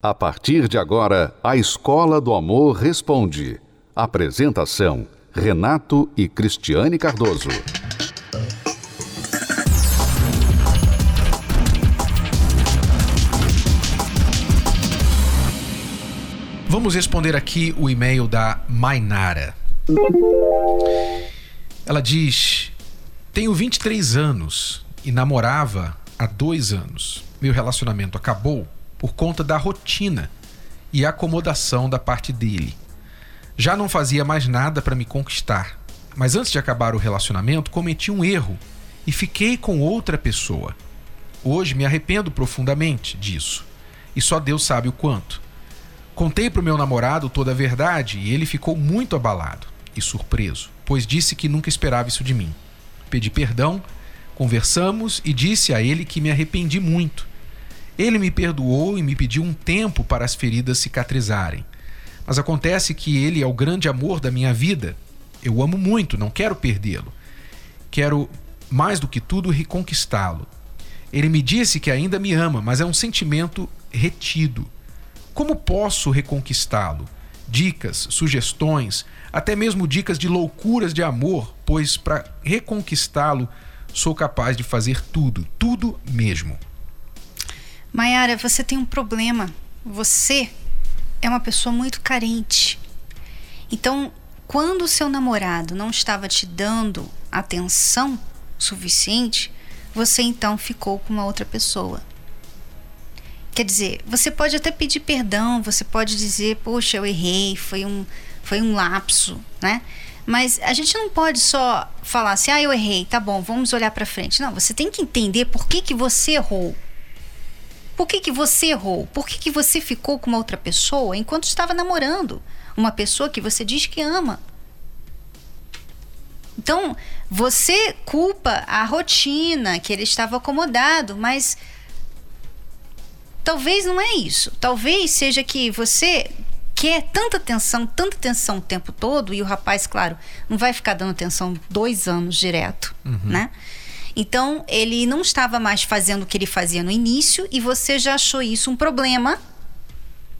A partir de agora, a Escola do Amor Responde. Apresentação: Renato e Cristiane Cardoso. Vamos responder aqui o e-mail da Mainara. Ela diz: Tenho 23 anos e namorava há dois anos. Meu relacionamento acabou por conta da rotina e acomodação da parte dele. Já não fazia mais nada para me conquistar, mas antes de acabar o relacionamento cometi um erro e fiquei com outra pessoa. Hoje me arrependo profundamente disso e só Deus sabe o quanto. Contei para o meu namorado toda a verdade e ele ficou muito abalado e surpreso, pois disse que nunca esperava isso de mim. Pedi perdão, conversamos e disse a ele que me arrependi muito ele me perdoou e me pediu um tempo para as feridas cicatrizarem. Mas acontece que ele é o grande amor da minha vida. Eu amo muito, não quero perdê-lo. Quero, mais do que tudo, reconquistá-lo. Ele me disse que ainda me ama, mas é um sentimento retido. Como posso reconquistá-lo? Dicas, sugestões, até mesmo dicas de loucuras de amor, pois para reconquistá-lo sou capaz de fazer tudo, tudo mesmo. Mayara, você tem um problema. Você é uma pessoa muito carente. Então, quando o seu namorado não estava te dando atenção suficiente, você então ficou com uma outra pessoa. Quer dizer, você pode até pedir perdão, você pode dizer, poxa, eu errei, foi um, foi um lapso, né? Mas a gente não pode só falar assim, ah, eu errei, tá bom, vamos olhar para frente. Não, você tem que entender por que, que você errou. Por que, que você errou? Por que, que você ficou com uma outra pessoa enquanto estava namorando? Uma pessoa que você diz que ama. Então, você culpa a rotina, que ele estava acomodado, mas talvez não é isso. Talvez seja que você quer tanta atenção, tanta atenção o tempo todo, e o rapaz, claro, não vai ficar dando atenção dois anos direto, uhum. né? Então, ele não estava mais fazendo o que ele fazia no início e você já achou isso um problema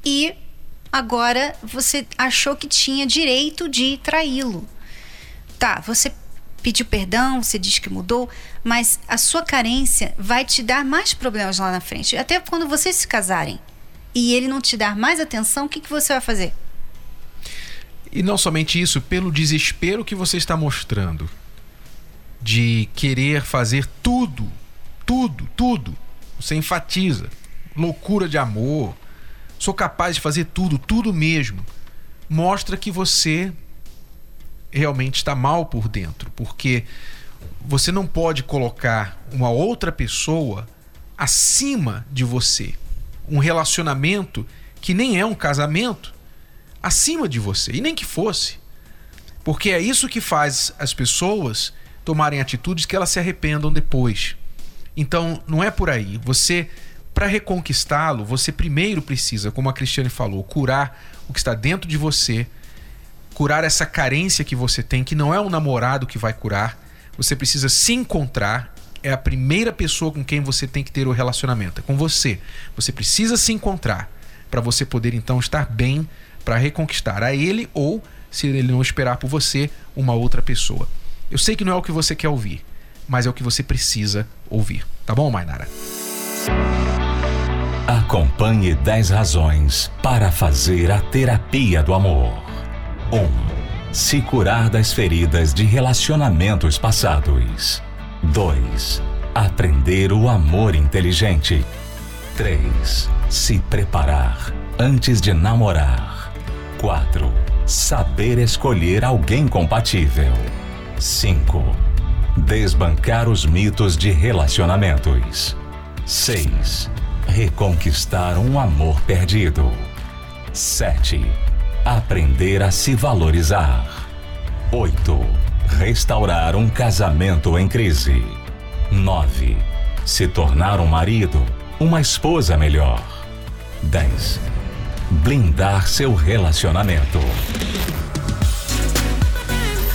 e agora você achou que tinha direito de traí-lo. Tá, você pediu perdão, você diz que mudou, mas a sua carência vai te dar mais problemas lá na frente. Até quando vocês se casarem e ele não te dar mais atenção, o que, que você vai fazer? E não somente isso, pelo desespero que você está mostrando de querer fazer tudo, tudo, tudo. Você enfatiza. Loucura de amor. Sou capaz de fazer tudo, tudo mesmo. Mostra que você realmente está mal por dentro, porque você não pode colocar uma outra pessoa acima de você. Um relacionamento que nem é um casamento acima de você, e nem que fosse. Porque é isso que faz as pessoas tomarem atitudes que elas se arrependam depois. Então, não é por aí. Você, para reconquistá-lo, você primeiro precisa, como a Cristiane falou, curar o que está dentro de você, curar essa carência que você tem, que não é um namorado que vai curar. Você precisa se encontrar. É a primeira pessoa com quem você tem que ter o relacionamento, é com você. Você precisa se encontrar para você poder então estar bem para reconquistar a ele ou, se ele não esperar por você, uma outra pessoa. Eu sei que não é o que você quer ouvir, mas é o que você precisa ouvir. Tá bom, Mainara? Acompanhe 10 razões para fazer a terapia do amor. 1. Um, se curar das feridas de relacionamentos passados. 2. Aprender o amor inteligente. 3. Se preparar antes de namorar. 4. Saber escolher alguém compatível. 5. Desbancar os mitos de relacionamentos. 6. Reconquistar um amor perdido. 7. Aprender a se valorizar. 8. Restaurar um casamento em crise. 9. Se tornar um marido, uma esposa melhor. 10. Blindar seu relacionamento.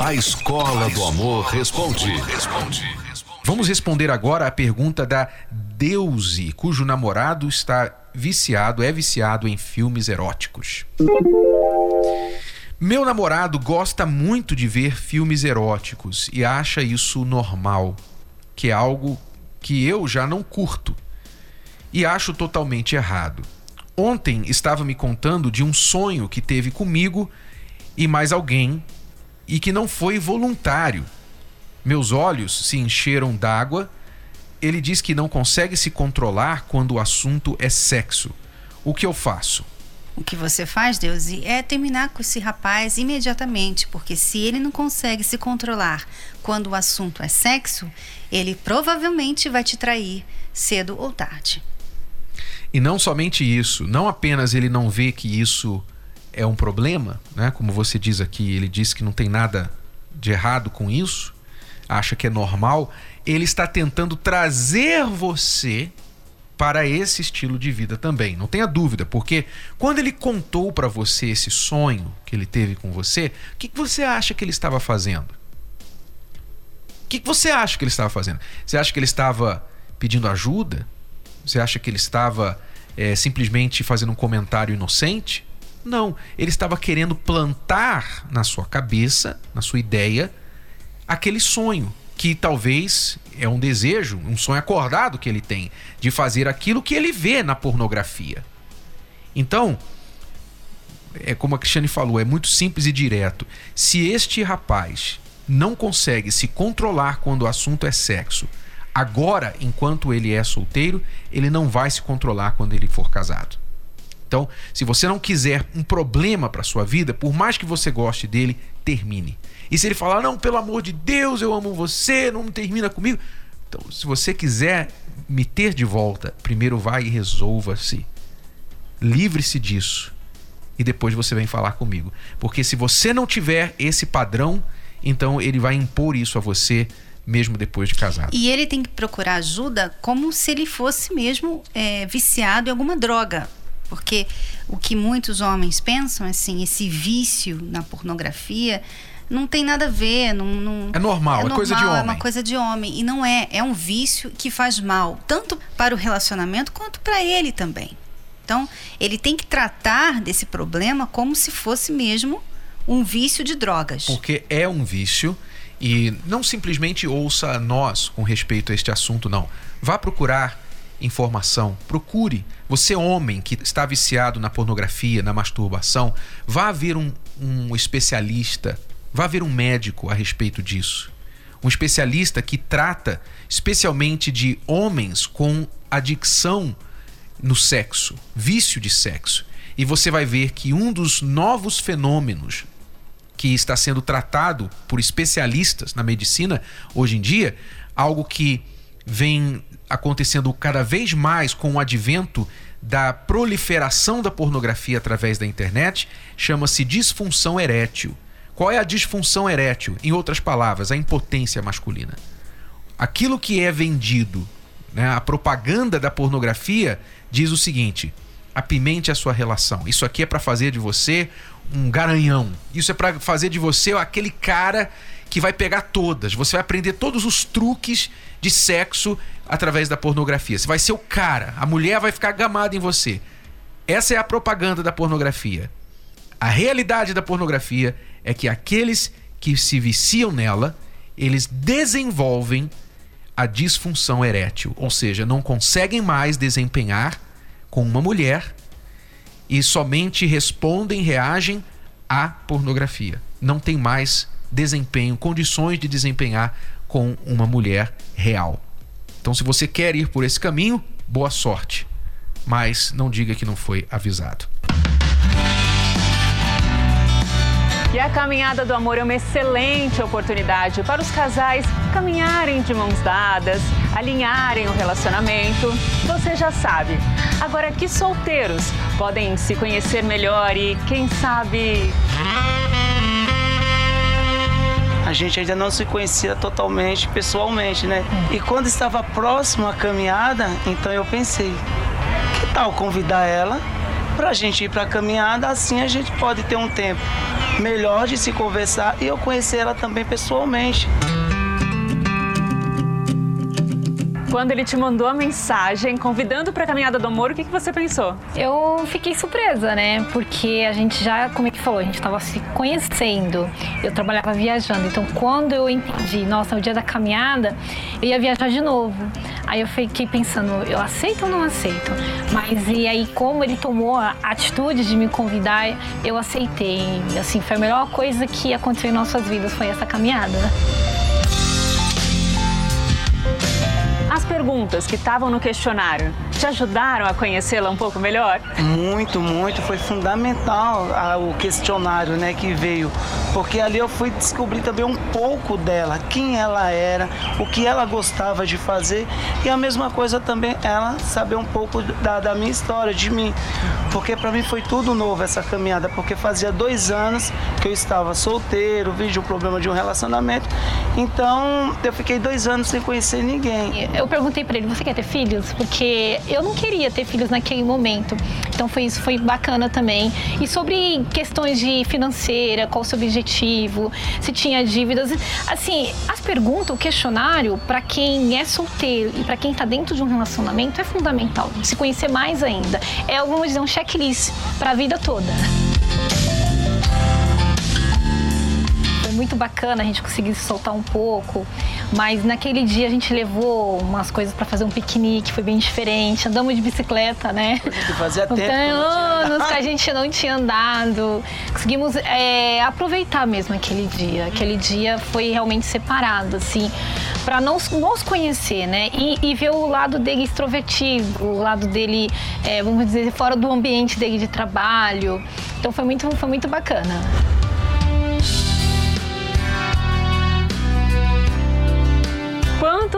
A Escola do Amor responde. Vamos responder agora a pergunta da Deuse, cujo namorado está viciado, é viciado em filmes eróticos. Meu namorado gosta muito de ver filmes eróticos e acha isso normal, que é algo que eu já não curto e acho totalmente errado. Ontem estava me contando de um sonho que teve comigo e mais alguém e que não foi voluntário. Meus olhos se encheram d'água. Ele diz que não consegue se controlar quando o assunto é sexo. O que eu faço? O que você faz, Deusi, é terminar com esse rapaz imediatamente, porque se ele não consegue se controlar quando o assunto é sexo, ele provavelmente vai te trair cedo ou tarde. E não somente isso, não apenas ele não vê que isso é um problema, né? Como você diz aqui, ele diz que não tem nada de errado com isso, acha que é normal, ele está tentando trazer você para esse estilo de vida também. Não tenha dúvida, porque quando ele contou para você esse sonho que ele teve com você, o que, você acha que ele estava fazendo? O que, que você acha que ele estava fazendo? Você acha que ele estava pedindo ajuda? Você acha que ele estava é, simplesmente fazendo um comentário inocente? Não, ele estava querendo plantar na sua cabeça, na sua ideia, aquele sonho que talvez é um desejo, um sonho acordado que ele tem de fazer aquilo que ele vê na pornografia. Então, é como a Cristiane falou, é muito simples e direto. Se este rapaz não consegue se controlar quando o assunto é sexo, agora, enquanto ele é solteiro, ele não vai se controlar quando ele for casado. Então, se você não quiser um problema para sua vida, por mais que você goste dele, termine. E se ele falar, não, pelo amor de Deus, eu amo você, não termina comigo. Então, se você quiser me ter de volta, primeiro vai e resolva-se. Livre-se disso. E depois você vem falar comigo. Porque se você não tiver esse padrão, então ele vai impor isso a você mesmo depois de casado. E ele tem que procurar ajuda como se ele fosse mesmo é, viciado em alguma droga. Porque o que muitos homens pensam, assim, esse vício na pornografia não tem nada a ver. Não, não é, normal, é, normal, é coisa de homem. É uma coisa de homem. E não é. É um vício que faz mal, tanto para o relacionamento quanto para ele também. Então, ele tem que tratar desse problema como se fosse mesmo um vício de drogas. Porque é um vício. E não simplesmente ouça nós com respeito a este assunto, não. Vá procurar informação. Procure. Você, homem que está viciado na pornografia, na masturbação, vá ver um, um especialista, vá ver um médico a respeito disso. Um especialista que trata especialmente de homens com adicção no sexo, vício de sexo. E você vai ver que um dos novos fenômenos que está sendo tratado por especialistas na medicina hoje em dia, algo que vem acontecendo cada vez mais com o advento da proliferação da pornografia através da internet, chama-se disfunção erétil. Qual é a disfunção erétil? Em outras palavras, a impotência masculina. Aquilo que é vendido, né, a propaganda da pornografia diz o seguinte: apimente a sua relação. Isso aqui é para fazer de você um garanhão. Isso é para fazer de você aquele cara que vai pegar todas. Você vai aprender todos os truques de sexo através da pornografia. Você vai ser o cara. A mulher vai ficar gamada em você. Essa é a propaganda da pornografia. A realidade da pornografia é que aqueles que se viciam nela, eles desenvolvem a disfunção erétil, ou seja, não conseguem mais desempenhar com uma mulher e somente respondem, reagem à pornografia. Não tem mais desempenho, condições de desempenhar com uma mulher real. Então, se você quer ir por esse caminho, boa sorte. Mas não diga que não foi avisado. E a caminhada do amor é uma excelente oportunidade para os casais caminharem de mãos dadas alinharem o relacionamento, você já sabe. Agora, que solteiros podem se conhecer melhor e, quem sabe. A gente ainda não se conhecia totalmente pessoalmente, né? E quando estava próximo à caminhada, então eu pensei, que tal convidar ela para a gente ir para a caminhada? Assim a gente pode ter um tempo melhor de se conversar e eu conhecer ela também pessoalmente. Quando ele te mandou a mensagem convidando para a caminhada do amor, o que, que você pensou? Eu fiquei surpresa, né? Porque a gente já, como é que falou, a gente estava se conhecendo. Eu trabalhava viajando, então quando eu entendi, nossa, no dia da caminhada, eu ia viajar de novo. Aí eu fiquei pensando, eu aceito ou não aceito? Mas e aí como ele tomou a atitude de me convidar, eu aceitei. Assim, foi a melhor coisa que aconteceu em nossas vidas foi essa caminhada. Perguntas que estavam no questionário te ajudaram a conhecê-la um pouco melhor? Muito, muito. Foi fundamental o questionário né, que veio. Porque ali eu fui descobrir também um pouco dela, quem ela era, o que ela gostava de fazer. E a mesma coisa também ela saber um pouco da, da minha história, de mim. Porque para mim foi tudo novo essa caminhada, porque fazia dois anos que eu estava solteiro, vi de um problema de um relacionamento. Então eu fiquei dois anos sem conhecer ninguém. Eu perguntei para ele, você quer ter filhos? Porque eu não queria ter filhos naquele momento. Então foi isso, foi bacana também. E sobre questões de financeira, qual o seu objetivo, se tinha dívidas, assim, as perguntas, o questionário para quem é solteiro e para quem está dentro de um relacionamento é fundamental. Se conhecer mais ainda, é vamos dizer um checklist para a vida toda. Muito bacana a gente conseguir se soltar um pouco. Mas naquele dia a gente levou umas coisas para fazer um piquenique, foi bem diferente. Andamos de bicicleta, né? Fazia tempo. anos que a gente não tinha andado. Conseguimos é, aproveitar mesmo aquele dia. Aquele dia foi realmente separado, assim, para nos, nos conhecer, né? E, e, ver o lado dele extrovertido, o lado dele, é, vamos dizer, fora do ambiente dele de trabalho. Então foi muito, foi muito bacana.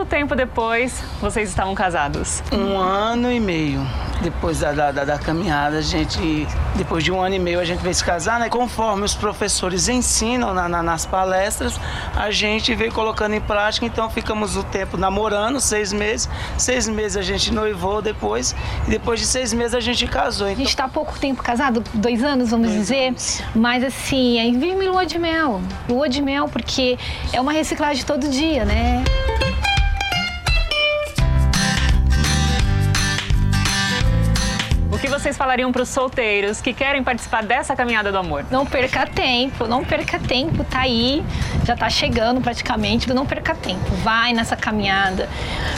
Quanto tempo depois vocês estavam casados? Um ano e meio depois da, da, da, caminhada, a gente, depois de um ano e meio, a gente veio se casar, né? Conforme os professores ensinam na, na, nas palestras, a gente veio colocando em prática, então ficamos o tempo namorando, seis meses. Seis meses a gente noivou depois, e depois de seis meses a gente casou. Então... A gente está há pouco tempo casado, dois anos, vamos dois dizer, anos. mas assim, aí vive lua de mel. Lua de mel, porque é uma reciclagem todo dia, né? Falariam para os solteiros que querem participar dessa caminhada do amor? Não perca tempo, não perca tempo, tá aí, já tá chegando praticamente, não perca tempo. Vai nessa caminhada.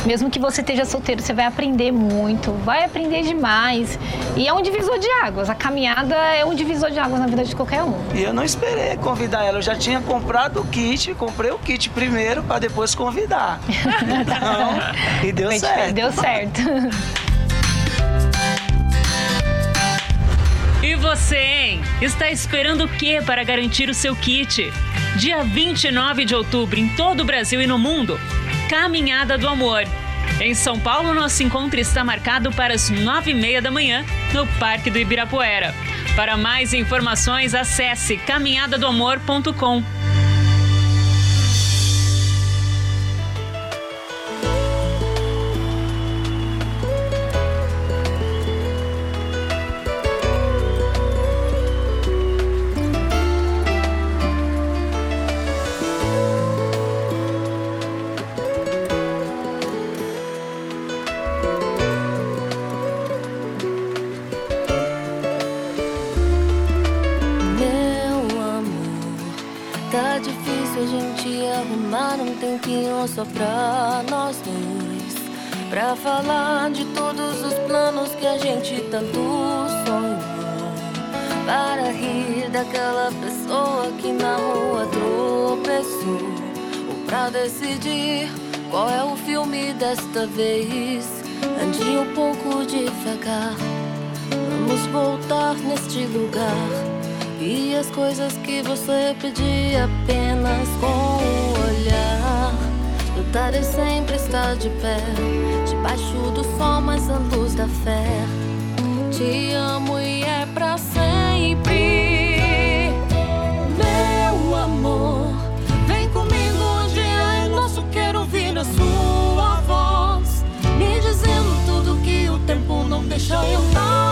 Mesmo que você esteja solteiro, você vai aprender muito, vai aprender demais. E é um divisor de águas. A caminhada é um divisor de águas na vida de qualquer um. E eu não esperei convidar ela, eu já tinha comprado o kit, comprei o kit primeiro para depois convidar. Então, e deu certo. Deu certo. você, hein? Está esperando o que para garantir o seu kit? Dia 29 de outubro, em todo o Brasil e no mundo, Caminhada do Amor. Em São Paulo, nosso encontro está marcado para as nove e meia da manhã, no Parque do Ibirapuera. Para mais informações, acesse caminhadadoamor.com. só pra nós dois. Pra falar de todos os planos que a gente tanto sonhou. Para rir daquela pessoa que na rua tropeçou. Ou pra decidir qual é o filme desta vez. Ande um pouco devagar. Vamos voltar neste lugar. E as coisas que você pedia apenas com o olhar. Lutar é sempre estar de pé, debaixo do sol, mas a luz da fé. Te amo e é pra sempre. Meu amor, vem comigo hoje é nosso. Quero ouvir a sua voz, me dizendo tudo que o tempo não deixou eu não.